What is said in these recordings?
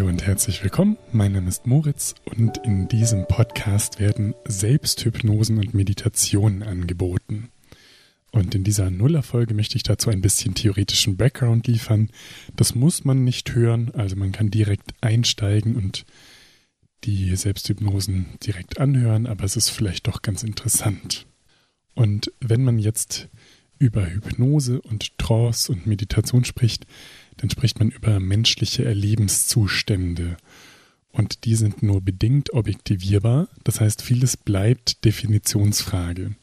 Hallo und herzlich willkommen. Mein Name ist Moritz und in diesem Podcast werden Selbsthypnosen und Meditationen angeboten. Und in dieser Nullerfolge möchte ich dazu ein bisschen theoretischen Background liefern. Das muss man nicht hören, also man kann direkt einsteigen und die Selbsthypnosen direkt anhören, aber es ist vielleicht doch ganz interessant. Und wenn man jetzt über Hypnose und Trance und Meditation spricht, dann spricht man über menschliche Erlebenszustände. Und die sind nur bedingt objektivierbar, das heißt, vieles bleibt Definitionsfrage.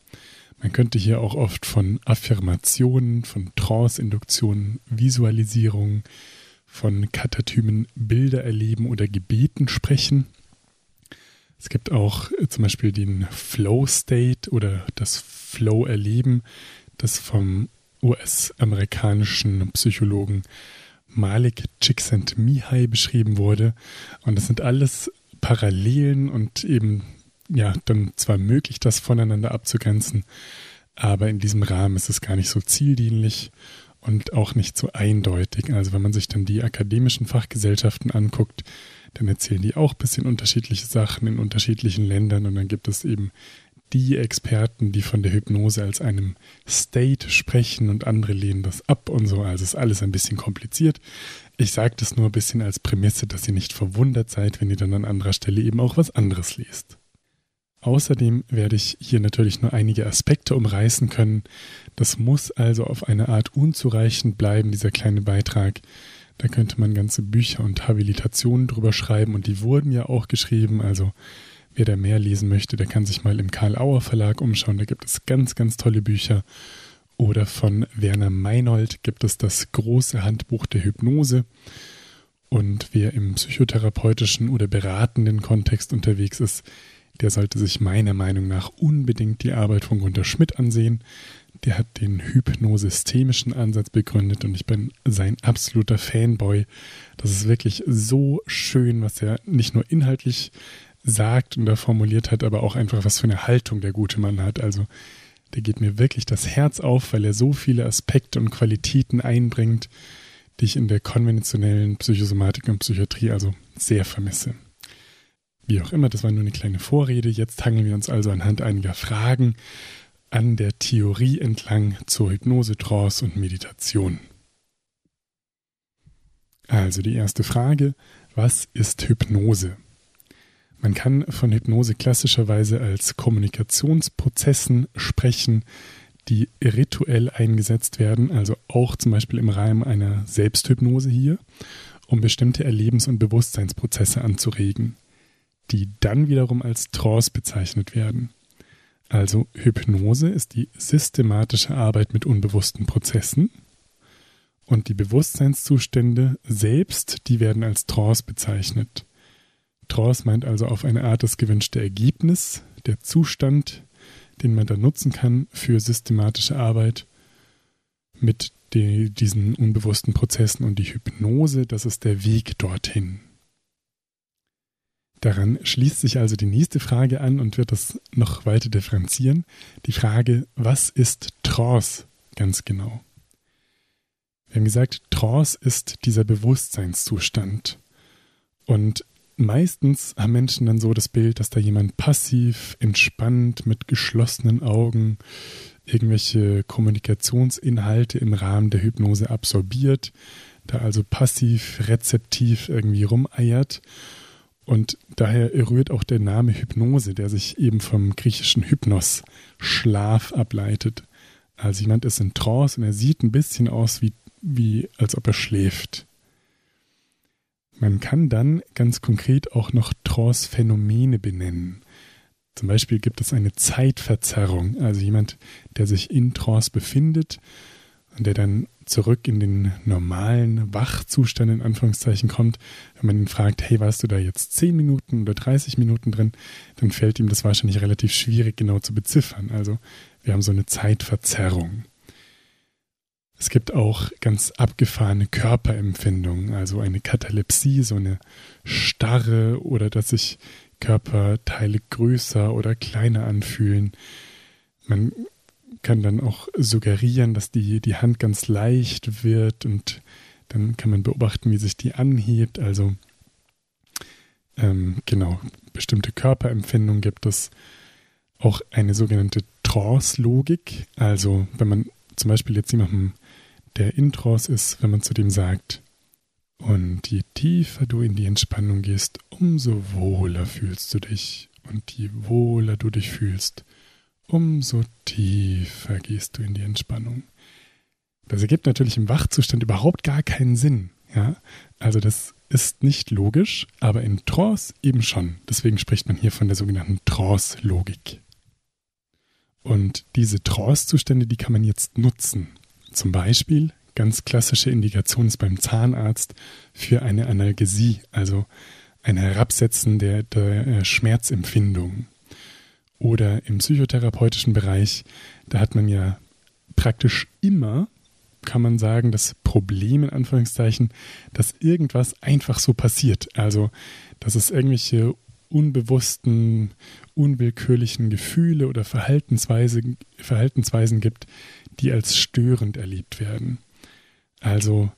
Man könnte hier auch oft von Affirmationen, von Trance-Induktionen, Visualisierung, von Katatymen Bilder erleben oder Gebeten sprechen. Es gibt auch äh, zum Beispiel den Flow State oder das Flow Erleben, das vom US-amerikanischen Psychologen Malik Csikszentmihalyi beschrieben wurde. Und das sind alles Parallelen und eben ja dann zwar möglich, das voneinander abzugrenzen, aber in diesem Rahmen ist es gar nicht so zieldienlich und auch nicht so eindeutig. Also wenn man sich dann die akademischen Fachgesellschaften anguckt, dann erzählen die auch ein bisschen unterschiedliche Sachen in unterschiedlichen Ländern und dann gibt es eben die Experten, die von der Hypnose als einem State sprechen und andere lehnen das ab und so. Also ist alles ein bisschen kompliziert. Ich sage das nur ein bisschen als Prämisse, dass ihr nicht verwundert seid, wenn ihr dann an anderer Stelle eben auch was anderes liest. Außerdem werde ich hier natürlich nur einige Aspekte umreißen können. Das muss also auf eine Art unzureichend bleiben, dieser kleine Beitrag. Da könnte man ganze Bücher und Habilitationen drüber schreiben und die wurden ja auch geschrieben. Also wer da mehr lesen möchte, der kann sich mal im Karl Auer Verlag umschauen. Da gibt es ganz, ganz tolle Bücher. Oder von Werner Meinold gibt es das große Handbuch der Hypnose. Und wer im psychotherapeutischen oder beratenden Kontext unterwegs ist, der sollte sich meiner Meinung nach unbedingt die Arbeit von Gunter Schmidt ansehen. Der hat den hypnosystemischen Ansatz begründet und ich bin sein absoluter Fanboy. Das ist wirklich so schön, was er nicht nur inhaltlich sagt und da formuliert hat, aber auch einfach, was für eine Haltung der gute Mann hat. Also der geht mir wirklich das Herz auf, weil er so viele Aspekte und Qualitäten einbringt, die ich in der konventionellen Psychosomatik und Psychiatrie also sehr vermisse. Wie auch immer, das war nur eine kleine Vorrede. Jetzt hangeln wir uns also anhand einiger Fragen an der Theorie entlang zur Hypnose, Trance und Meditation. Also die erste Frage, was ist Hypnose? Man kann von Hypnose klassischerweise als Kommunikationsprozessen sprechen, die rituell eingesetzt werden, also auch zum Beispiel im Rahmen einer Selbsthypnose hier, um bestimmte Erlebens- und Bewusstseinsprozesse anzuregen, die dann wiederum als Trance bezeichnet werden. Also Hypnose ist die systematische Arbeit mit unbewussten Prozessen und die Bewusstseinszustände selbst, die werden als Trance bezeichnet. Trance meint also auf eine Art das gewünschte Ergebnis, der Zustand, den man dann nutzen kann für systematische Arbeit mit die, diesen unbewussten Prozessen und die Hypnose, das ist der Weg dorthin. Daran schließt sich also die nächste Frage an und wird das noch weiter differenzieren. Die Frage, was ist Trance ganz genau? Wir haben gesagt, Trance ist dieser Bewusstseinszustand. Und meistens haben Menschen dann so das Bild, dass da jemand passiv, entspannt, mit geschlossenen Augen irgendwelche Kommunikationsinhalte im Rahmen der Hypnose absorbiert, da also passiv, rezeptiv irgendwie rumeiert. Und daher rührt auch der Name Hypnose, der sich eben vom griechischen Hypnos, Schlaf, ableitet. Also jemand ist in Trance und er sieht ein bisschen aus wie, wie als ob er schläft. Man kann dann ganz konkret auch noch Trance-Phänomene benennen. Zum Beispiel gibt es eine Zeitverzerrung, also jemand, der sich in Trance befindet und der dann zurück in den normalen Wachzustand in Anführungszeichen kommt. Wenn man ihn fragt, hey, warst du da jetzt 10 Minuten oder 30 Minuten drin, dann fällt ihm das wahrscheinlich relativ schwierig genau zu beziffern. Also wir haben so eine Zeitverzerrung. Es gibt auch ganz abgefahrene Körperempfindungen, also eine Katalepsie, so eine Starre oder dass sich Körperteile größer oder kleiner anfühlen. Man kann dann auch suggerieren, dass die, die Hand ganz leicht wird und dann kann man beobachten, wie sich die anhebt. Also ähm, genau, bestimmte Körperempfindungen gibt es. Auch eine sogenannte Trance-Logik. Also wenn man zum Beispiel jetzt jemandem, der in Trance ist, wenn man zu dem sagt, und je tiefer du in die Entspannung gehst, umso wohler fühlst du dich. Und je wohler du dich fühlst, umso tiefer gehst du in die Entspannung. Das ergibt natürlich im Wachzustand überhaupt gar keinen Sinn. Ja? Also das ist nicht logisch, aber in Trance eben schon. Deswegen spricht man hier von der sogenannten Trance-Logik. Und diese Trance-Zustände, die kann man jetzt nutzen. Zum Beispiel, ganz klassische Indikation ist beim Zahnarzt für eine Analgesie, also ein Herabsetzen der, der äh, Schmerzempfindung. Oder im psychotherapeutischen Bereich, da hat man ja praktisch immer, kann man sagen, das Problem in Anführungszeichen, dass irgendwas einfach so passiert. Also, dass es irgendwelche unbewussten, unwillkürlichen Gefühle oder Verhaltensweise, Verhaltensweisen gibt, die als störend erlebt werden. Also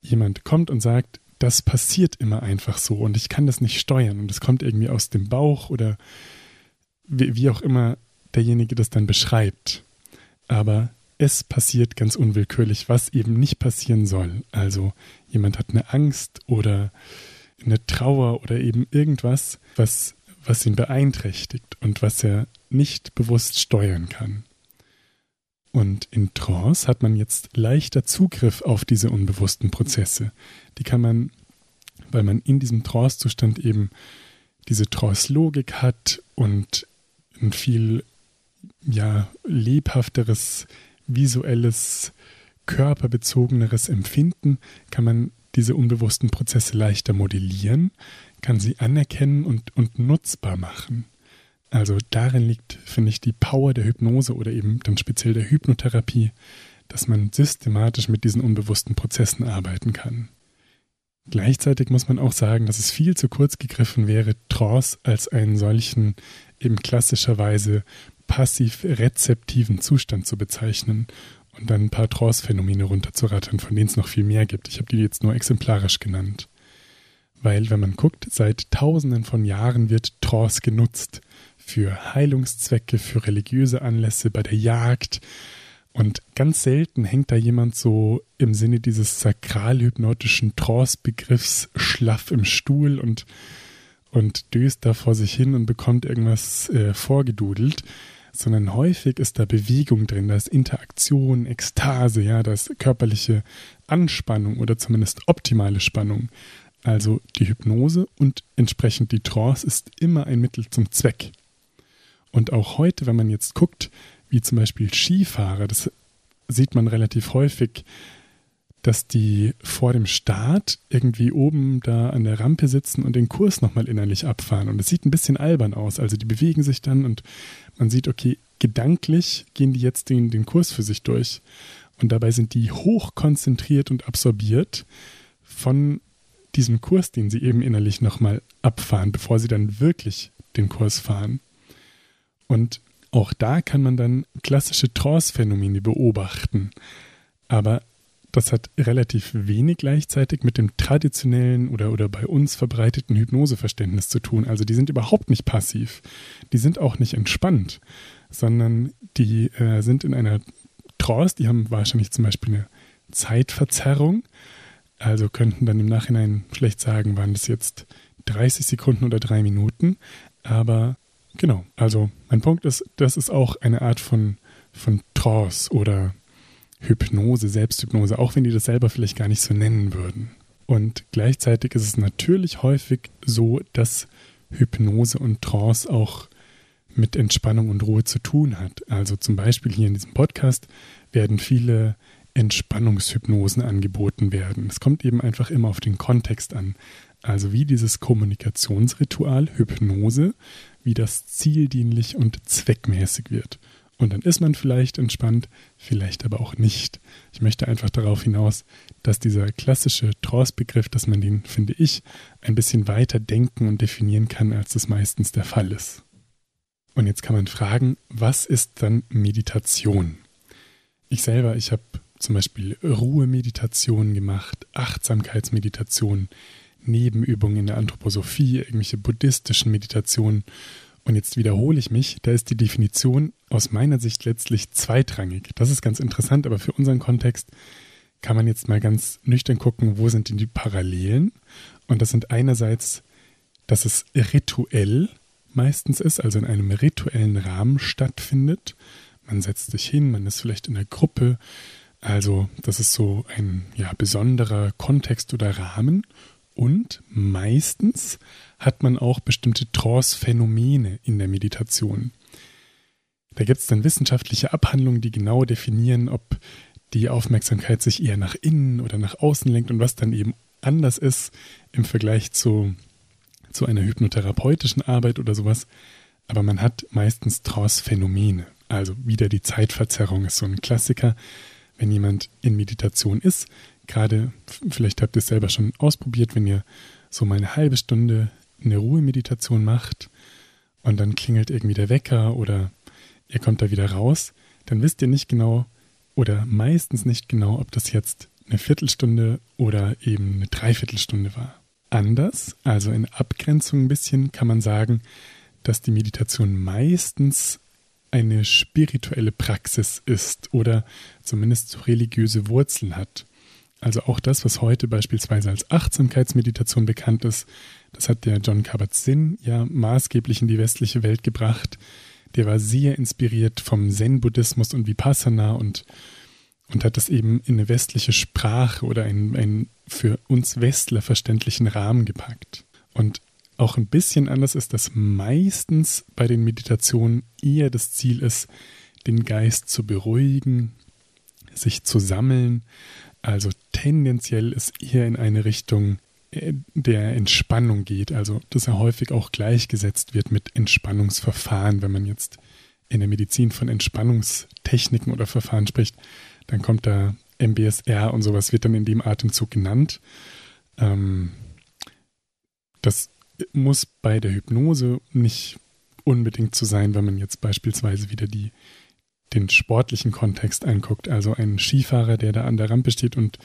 jemand kommt und sagt, das passiert immer einfach so und ich kann das nicht steuern und es kommt irgendwie aus dem Bauch oder wie, wie auch immer derjenige das dann beschreibt. Aber es passiert ganz unwillkürlich, was eben nicht passieren soll. Also jemand hat eine Angst oder eine Trauer oder eben irgendwas, was, was ihn beeinträchtigt und was er nicht bewusst steuern kann. Und in Trance hat man jetzt leichter Zugriff auf diese unbewussten Prozesse. Die kann man, weil man in diesem Trance-Zustand eben diese Trance-Logik hat und ein viel ja, lebhafteres, visuelles, körperbezogeneres Empfinden, kann man diese unbewussten Prozesse leichter modellieren, kann sie anerkennen und, und nutzbar machen. Also darin liegt, finde ich, die Power der Hypnose oder eben dann speziell der Hypnotherapie, dass man systematisch mit diesen unbewussten Prozessen arbeiten kann. Gleichzeitig muss man auch sagen, dass es viel zu kurz gegriffen wäre, Trance als einen solchen eben klassischerweise passiv-rezeptiven Zustand zu bezeichnen und dann ein paar Trance-Phänomene runterzurattern, von denen es noch viel mehr gibt. Ich habe die jetzt nur exemplarisch genannt. Weil, wenn man guckt, seit Tausenden von Jahren wird Trance genutzt für Heilungszwecke, für religiöse Anlässe, bei der Jagd. Und ganz selten hängt da jemand so im Sinne dieses sakralhypnotischen Trance-Begriffs schlaff im Stuhl und, und döst da vor sich hin und bekommt irgendwas äh, vorgedudelt, sondern häufig ist da Bewegung drin, da ist Interaktion, Ekstase, ja, da ist körperliche Anspannung oder zumindest optimale Spannung. Also die Hypnose und entsprechend die Trance ist immer ein Mittel zum Zweck. Und auch heute, wenn man jetzt guckt, wie zum Beispiel Skifahrer, das sieht man relativ häufig, dass die vor dem Start irgendwie oben da an der Rampe sitzen und den Kurs nochmal innerlich abfahren. Und es sieht ein bisschen albern aus. Also die bewegen sich dann und man sieht, okay, gedanklich gehen die jetzt den, den Kurs für sich durch. Und dabei sind die hoch konzentriert und absorbiert von diesem Kurs, den sie eben innerlich nochmal abfahren, bevor sie dann wirklich den Kurs fahren. Und auch da kann man dann klassische Trance-Phänomene beobachten. Aber das hat relativ wenig gleichzeitig mit dem traditionellen oder, oder bei uns verbreiteten Hypnoseverständnis zu tun. Also die sind überhaupt nicht passiv. Die sind auch nicht entspannt, sondern die äh, sind in einer Trance, die haben wahrscheinlich zum Beispiel eine Zeitverzerrung. Also könnten dann im Nachhinein schlecht sagen, waren das jetzt 30 Sekunden oder drei Minuten. Aber Genau, also mein Punkt ist, das ist auch eine Art von, von Trance oder Hypnose, Selbsthypnose, auch wenn die das selber vielleicht gar nicht so nennen würden. Und gleichzeitig ist es natürlich häufig so, dass Hypnose und Trance auch mit Entspannung und Ruhe zu tun hat. Also zum Beispiel hier in diesem Podcast werden viele Entspannungshypnosen angeboten werden. Es kommt eben einfach immer auf den Kontext an. Also wie dieses Kommunikationsritual, Hypnose, wie das zieldienlich und zweckmäßig wird. Und dann ist man vielleicht entspannt, vielleicht aber auch nicht. Ich möchte einfach darauf hinaus, dass dieser klassische Trance-Begriff, dass man den, finde ich, ein bisschen weiter denken und definieren kann, als das meistens der Fall ist. Und jetzt kann man fragen, was ist dann Meditation? Ich selber, ich habe zum Beispiel Ruhemeditationen gemacht, Achtsamkeitsmeditationen, Nebenübungen in der Anthroposophie, irgendwelche buddhistischen Meditationen. Und jetzt wiederhole ich mich, da ist die Definition aus meiner Sicht letztlich zweitrangig. Das ist ganz interessant, aber für unseren Kontext kann man jetzt mal ganz nüchtern gucken, wo sind denn die Parallelen? Und das sind einerseits, dass es rituell meistens ist, also in einem rituellen Rahmen stattfindet. Man setzt sich hin, man ist vielleicht in einer Gruppe. Also das ist so ein ja, besonderer Kontext oder Rahmen. Und meistens hat man auch bestimmte Trance-Phänomene in der Meditation. Da gibt es dann wissenschaftliche Abhandlungen, die genau definieren, ob die Aufmerksamkeit sich eher nach innen oder nach außen lenkt und was dann eben anders ist im Vergleich zu zu einer hypnotherapeutischen Arbeit oder sowas, aber man hat meistens Trance-Phänomene. Also wieder die Zeitverzerrung ist so ein Klassiker. Wenn jemand in Meditation ist, gerade, vielleicht habt ihr es selber schon ausprobiert, wenn ihr so mal eine halbe Stunde eine Ruhemeditation macht und dann klingelt irgendwie der Wecker oder ihr kommt da wieder raus, dann wisst ihr nicht genau oder meistens nicht genau, ob das jetzt eine Viertelstunde oder eben eine Dreiviertelstunde war anders, also in Abgrenzung ein bisschen, kann man sagen, dass die Meditation meistens eine spirituelle Praxis ist oder zumindest religiöse Wurzeln hat. Also auch das, was heute beispielsweise als Achtsamkeitsmeditation bekannt ist, das hat der John Kabat-Zinn ja maßgeblich in die westliche Welt gebracht. Der war sehr inspiriert vom Zen-Buddhismus und Vipassana und und hat das eben in eine westliche Sprache oder einen, einen für uns Westler verständlichen Rahmen gepackt. Und auch ein bisschen anders ist, dass meistens bei den Meditationen eher das Ziel ist, den Geist zu beruhigen, sich zu sammeln. Also tendenziell ist eher in eine Richtung äh, der Entspannung geht, also dass er häufig auch gleichgesetzt wird mit Entspannungsverfahren, wenn man jetzt in der Medizin von Entspannungstechniken oder Verfahren spricht, dann kommt da MBSR und sowas, wird dann in dem Atemzug genannt. Ähm, das muss bei der Hypnose nicht unbedingt so sein, wenn man jetzt beispielsweise wieder die, den sportlichen Kontext anguckt. Also ein Skifahrer, der da an der Rampe steht und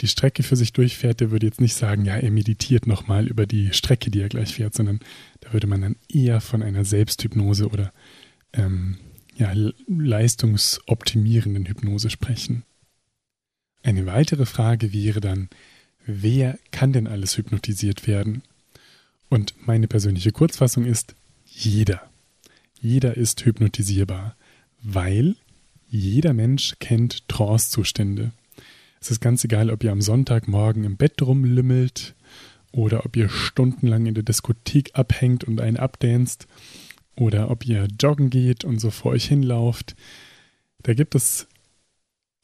die Strecke für sich durchfährt, der würde jetzt nicht sagen, ja, er meditiert nochmal über die Strecke, die er gleich fährt, sondern da würde man dann eher von einer Selbsthypnose oder ähm, ja, leistungsoptimierenden Hypnose sprechen. Eine weitere Frage wäre dann, wer kann denn alles hypnotisiert werden? Und meine persönliche Kurzfassung ist, jeder. Jeder ist hypnotisierbar, weil jeder Mensch kennt Trance-Zustände. Es ist ganz egal, ob ihr am Sonntagmorgen im Bett rumlümmelt oder ob ihr stundenlang in der Diskothek abhängt und einen abdanzt oder ob ihr joggen geht und so vor euch hinlauft. Da gibt es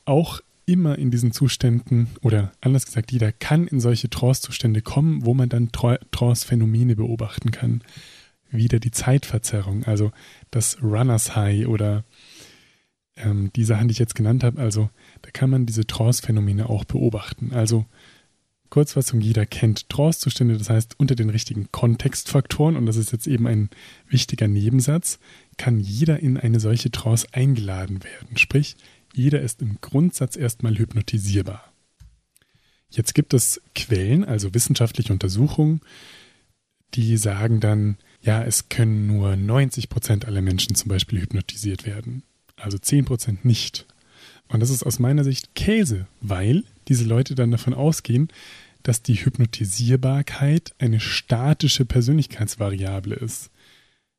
auch immer in diesen Zuständen, oder anders gesagt, jeder kann in solche Trance-Zustände kommen, wo man dann Trance-Phänomene beobachten kann. Wieder die Zeitverzerrung, also das Runners High oder ähm, die Sachen, die ich jetzt genannt habe, also da kann man diese Trance-Phänomene auch beobachten. Also Kurzfassung, jeder kennt Trance-Zustände, das heißt unter den richtigen Kontextfaktoren, und das ist jetzt eben ein wichtiger Nebensatz, kann jeder in eine solche Trance eingeladen werden. Sprich, jeder ist im Grundsatz erstmal hypnotisierbar. Jetzt gibt es Quellen, also wissenschaftliche Untersuchungen, die sagen dann, ja, es können nur 90 Prozent aller Menschen zum Beispiel hypnotisiert werden. Also 10 Prozent nicht. Und das ist aus meiner Sicht Käse, weil diese Leute dann davon ausgehen, dass die Hypnotisierbarkeit eine statische Persönlichkeitsvariable ist.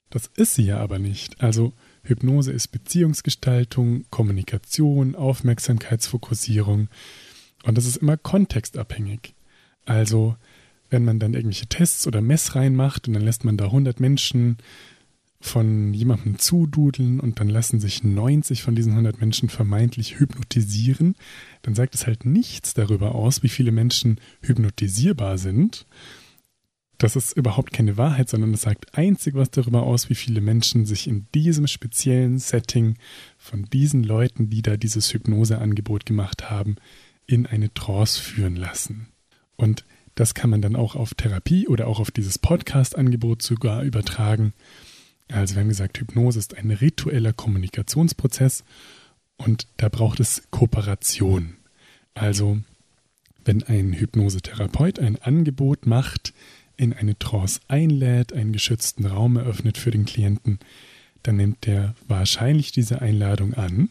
Das ist sie ja aber nicht. Also Hypnose ist Beziehungsgestaltung, Kommunikation, Aufmerksamkeitsfokussierung und das ist immer kontextabhängig. Also wenn man dann irgendwelche Tests oder Messreihen macht und dann lässt man da 100 Menschen von jemandem zududeln und dann lassen sich 90 von diesen 100 Menschen vermeintlich hypnotisieren, dann sagt es halt nichts darüber aus, wie viele Menschen hypnotisierbar sind. Das ist überhaupt keine Wahrheit, sondern es sagt einzig was darüber aus, wie viele Menschen sich in diesem speziellen Setting von diesen Leuten, die da dieses Hypnoseangebot gemacht haben, in eine Trance führen lassen. Und das kann man dann auch auf Therapie oder auch auf dieses Podcast-Angebot sogar übertragen. Also wir haben gesagt, Hypnose ist ein ritueller Kommunikationsprozess und da braucht es Kooperation. Also wenn ein Hypnosetherapeut ein Angebot macht, in eine Trance einlädt, einen geschützten Raum eröffnet für den Klienten, dann nimmt der wahrscheinlich diese Einladung an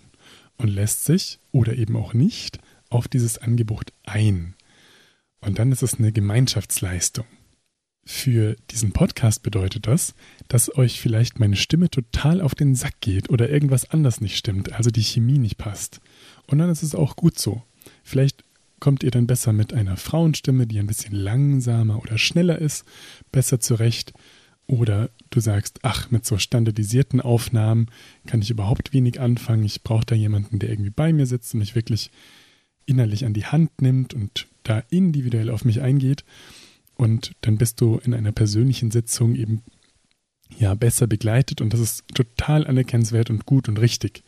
und lässt sich oder eben auch nicht auf dieses Angebot ein. Und dann ist es eine Gemeinschaftsleistung. Für diesen Podcast bedeutet das, dass euch vielleicht meine Stimme total auf den Sack geht oder irgendwas anders nicht stimmt, also die Chemie nicht passt. Und dann ist es auch gut so. Vielleicht kommt ihr dann besser mit einer Frauenstimme, die ein bisschen langsamer oder schneller ist, besser zurecht. Oder du sagst, ach, mit so standardisierten Aufnahmen kann ich überhaupt wenig anfangen. Ich brauche da jemanden, der irgendwie bei mir sitzt und mich wirklich innerlich an die Hand nimmt und da individuell auf mich eingeht. Und dann bist du in einer persönlichen Sitzung eben ja besser begleitet. Und das ist total anerkennenswert und gut und richtig.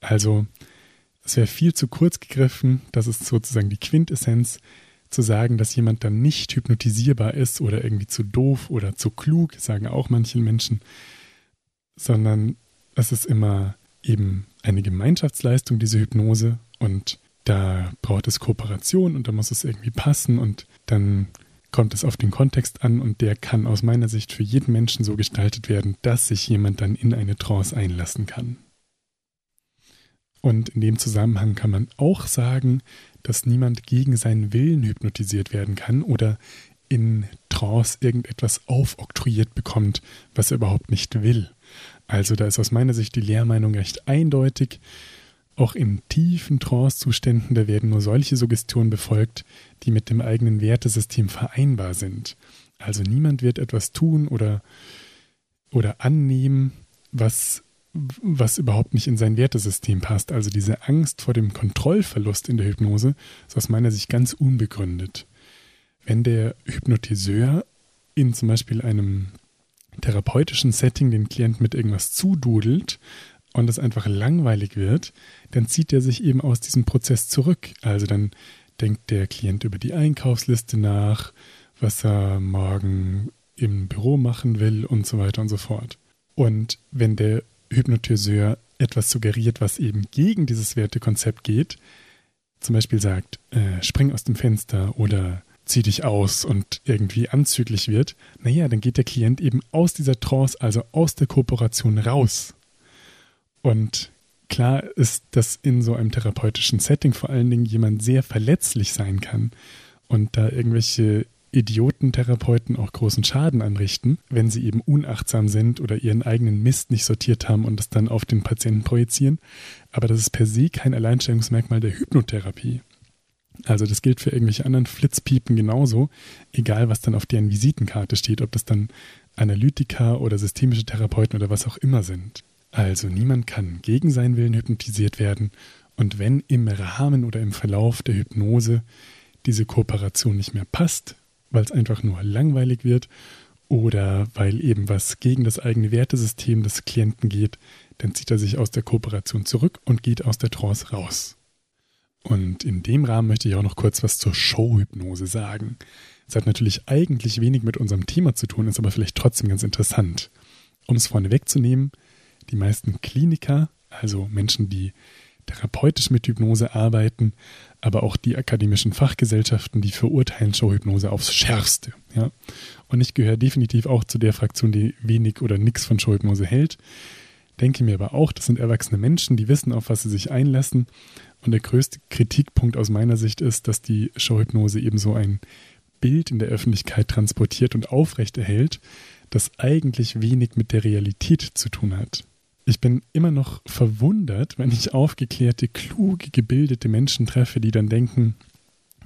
Also es wäre viel zu kurz gegriffen, das ist sozusagen die Quintessenz, zu sagen, dass jemand dann nicht hypnotisierbar ist oder irgendwie zu doof oder zu klug, sagen auch manche Menschen, sondern es ist immer eben eine Gemeinschaftsleistung, diese Hypnose. Und da braucht es Kooperation und da muss es irgendwie passen. Und dann kommt es auf den Kontext an und der kann aus meiner Sicht für jeden Menschen so gestaltet werden, dass sich jemand dann in eine Trance einlassen kann. Und in dem Zusammenhang kann man auch sagen, dass niemand gegen seinen Willen hypnotisiert werden kann oder in Trance irgendetwas aufoktroyiert bekommt, was er überhaupt nicht will. Also da ist aus meiner Sicht die Lehrmeinung recht eindeutig. Auch in tiefen Trance-Zuständen, da werden nur solche Suggestionen befolgt, die mit dem eigenen Wertesystem vereinbar sind. Also niemand wird etwas tun oder, oder annehmen, was was überhaupt nicht in sein Wertesystem passt. Also diese Angst vor dem Kontrollverlust in der Hypnose ist aus meiner Sicht ganz unbegründet. Wenn der Hypnotiseur in zum Beispiel einem therapeutischen Setting den Klient mit irgendwas zududelt und es einfach langweilig wird, dann zieht er sich eben aus diesem Prozess zurück. Also dann denkt der Klient über die Einkaufsliste nach, was er morgen im Büro machen will und so weiter und so fort. Und wenn der Hypnotiseur etwas suggeriert, was eben gegen dieses Wertekonzept geht, zum Beispiel sagt, äh, spring aus dem Fenster oder zieh dich aus und irgendwie anzüglich wird, naja, dann geht der Klient eben aus dieser Trance, also aus der Kooperation raus. Und klar ist, dass in so einem therapeutischen Setting vor allen Dingen jemand sehr verletzlich sein kann und da irgendwelche Idiotentherapeuten auch großen Schaden anrichten, wenn sie eben unachtsam sind oder ihren eigenen Mist nicht sortiert haben und es dann auf den Patienten projizieren. Aber das ist per se kein Alleinstellungsmerkmal der Hypnotherapie. Also das gilt für irgendwelche anderen Flitzpiepen genauso, egal was dann auf deren Visitenkarte steht, ob das dann Analytiker oder systemische Therapeuten oder was auch immer sind. Also niemand kann gegen seinen Willen hypnotisiert werden und wenn im Rahmen oder im Verlauf der Hypnose diese Kooperation nicht mehr passt, weil es einfach nur langweilig wird oder weil eben was gegen das eigene Wertesystem des Klienten geht, dann zieht er sich aus der Kooperation zurück und geht aus der Trance raus. Und in dem Rahmen möchte ich auch noch kurz was zur Showhypnose sagen. Es hat natürlich eigentlich wenig mit unserem Thema zu tun, ist aber vielleicht trotzdem ganz interessant. Um es vorne wegzunehmen, die meisten Kliniker, also Menschen, die therapeutisch mit Hypnose arbeiten, aber auch die akademischen Fachgesellschaften, die verurteilen Showhypnose aufs Schärfste. Ja? Und ich gehöre definitiv auch zu der Fraktion, die wenig oder nichts von Showhypnose hält. Denke mir aber auch, das sind erwachsene Menschen, die wissen, auf was sie sich einlassen. Und der größte Kritikpunkt aus meiner Sicht ist, dass die Showhypnose eben so ein Bild in der Öffentlichkeit transportiert und aufrechterhält, das eigentlich wenig mit der Realität zu tun hat. Ich bin immer noch verwundert, wenn ich aufgeklärte, kluge, gebildete Menschen treffe, die dann denken,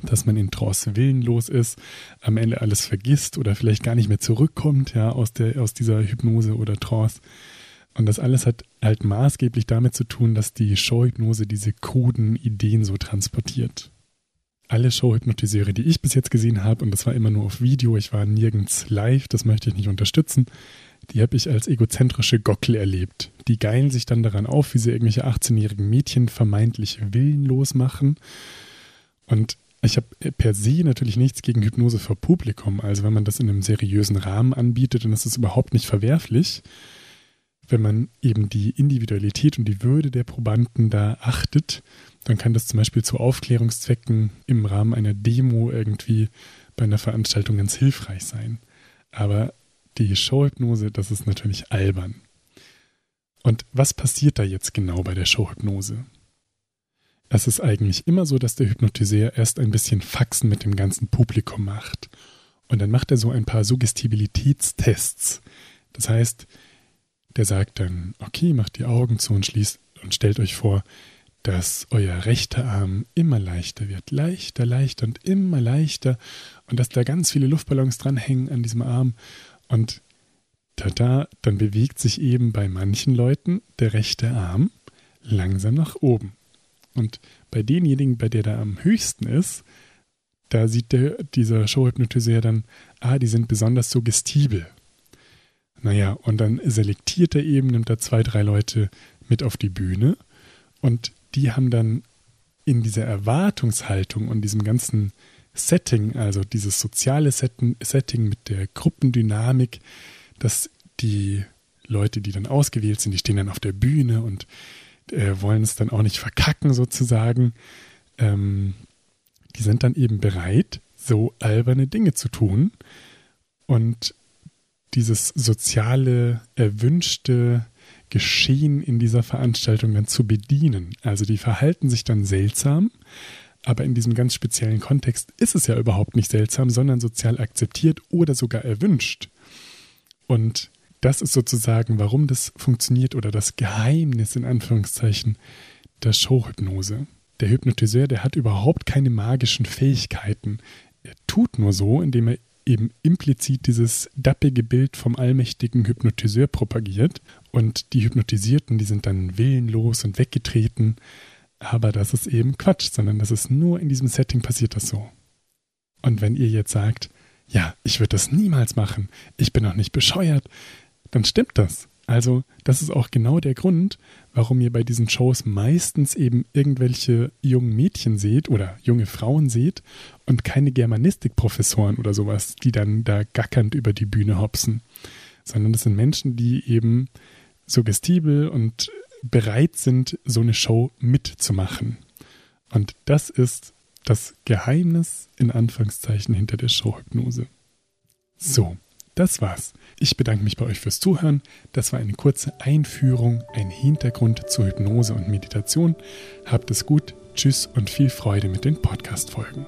dass man in Trance willenlos ist, am Ende alles vergisst oder vielleicht gar nicht mehr zurückkommt, ja, aus der, aus dieser Hypnose oder Trance. Und das alles hat halt maßgeblich damit zu tun, dass die Showhypnose diese kruden Ideen so transportiert. Alle Showhypnotiseure, die ich bis jetzt gesehen habe, und das war immer nur auf Video, ich war nirgends live, das möchte ich nicht unterstützen, die habe ich als egozentrische Gockel erlebt. Die geilen sich dann daran auf, wie sie irgendwelche 18-jährigen Mädchen vermeintlich willenlos machen. Und ich habe per se natürlich nichts gegen Hypnose für Publikum. Also wenn man das in einem seriösen Rahmen anbietet, dann ist das überhaupt nicht verwerflich. wenn man eben die Individualität und die Würde der Probanden da achtet, dann kann das zum Beispiel zu Aufklärungszwecken im Rahmen einer Demo irgendwie bei einer Veranstaltung ganz hilfreich sein. Aber die Showhypnose, das ist natürlich albern. Und was passiert da jetzt genau bei der Showhypnose? Es ist eigentlich immer so, dass der Hypnotiseur erst ein bisschen Faxen mit dem ganzen Publikum macht. Und dann macht er so ein paar Suggestibilitätstests. Das heißt, der sagt dann, okay, macht die Augen zu und schließt und stellt euch vor, dass euer rechter Arm immer leichter wird. Leichter, leichter und immer leichter. Und dass da ganz viele Luftballons dranhängen an diesem Arm. Und tada, dann bewegt sich eben bei manchen Leuten der rechte Arm langsam nach oben. Und bei denjenigen, bei der der am höchsten ist, da sieht der, dieser Showhypnotiseur dann, ah, die sind besonders suggestibel. Naja, und dann selektiert er eben, nimmt er zwei, drei Leute mit auf die Bühne und die haben dann in dieser Erwartungshaltung und diesem ganzen Setting, also dieses soziale Setting mit der Gruppendynamik, dass die Leute, die dann ausgewählt sind, die stehen dann auf der Bühne und äh, wollen es dann auch nicht verkacken sozusagen. Ähm, die sind dann eben bereit, so alberne Dinge zu tun und dieses soziale, erwünschte Geschehen in dieser Veranstaltung dann zu bedienen. Also die verhalten sich dann seltsam, aber in diesem ganz speziellen Kontext ist es ja überhaupt nicht seltsam, sondern sozial akzeptiert oder sogar erwünscht. Und das ist sozusagen, warum das funktioniert oder das Geheimnis in Anführungszeichen der Showhypnose. Der Hypnotiseur, der hat überhaupt keine magischen Fähigkeiten. Er tut nur so, indem er eben implizit dieses dappige Bild vom allmächtigen Hypnotiseur propagiert und die Hypnotisierten, die sind dann willenlos und weggetreten. Aber das ist eben Quatsch, sondern das ist nur in diesem Setting passiert das so. Und wenn ihr jetzt sagt, ja, ich würde das niemals machen, ich bin auch nicht bescheuert, dann stimmt das. Also, das ist auch genau der Grund, warum ihr bei diesen Shows meistens eben irgendwelche jungen Mädchen seht oder junge Frauen seht und keine Germanistikprofessoren oder sowas, die dann da gackernd über die Bühne hopsen, sondern das sind Menschen, die eben suggestibel und bereit sind, so eine Show mitzumachen. Und das ist das Geheimnis in Anführungszeichen hinter der Showhypnose. So, das war's. Ich bedanke mich bei euch fürs Zuhören. Das war eine kurze Einführung, ein Hintergrund zur Hypnose und Meditation. Habt es gut, tschüss und viel Freude mit den Podcast-Folgen.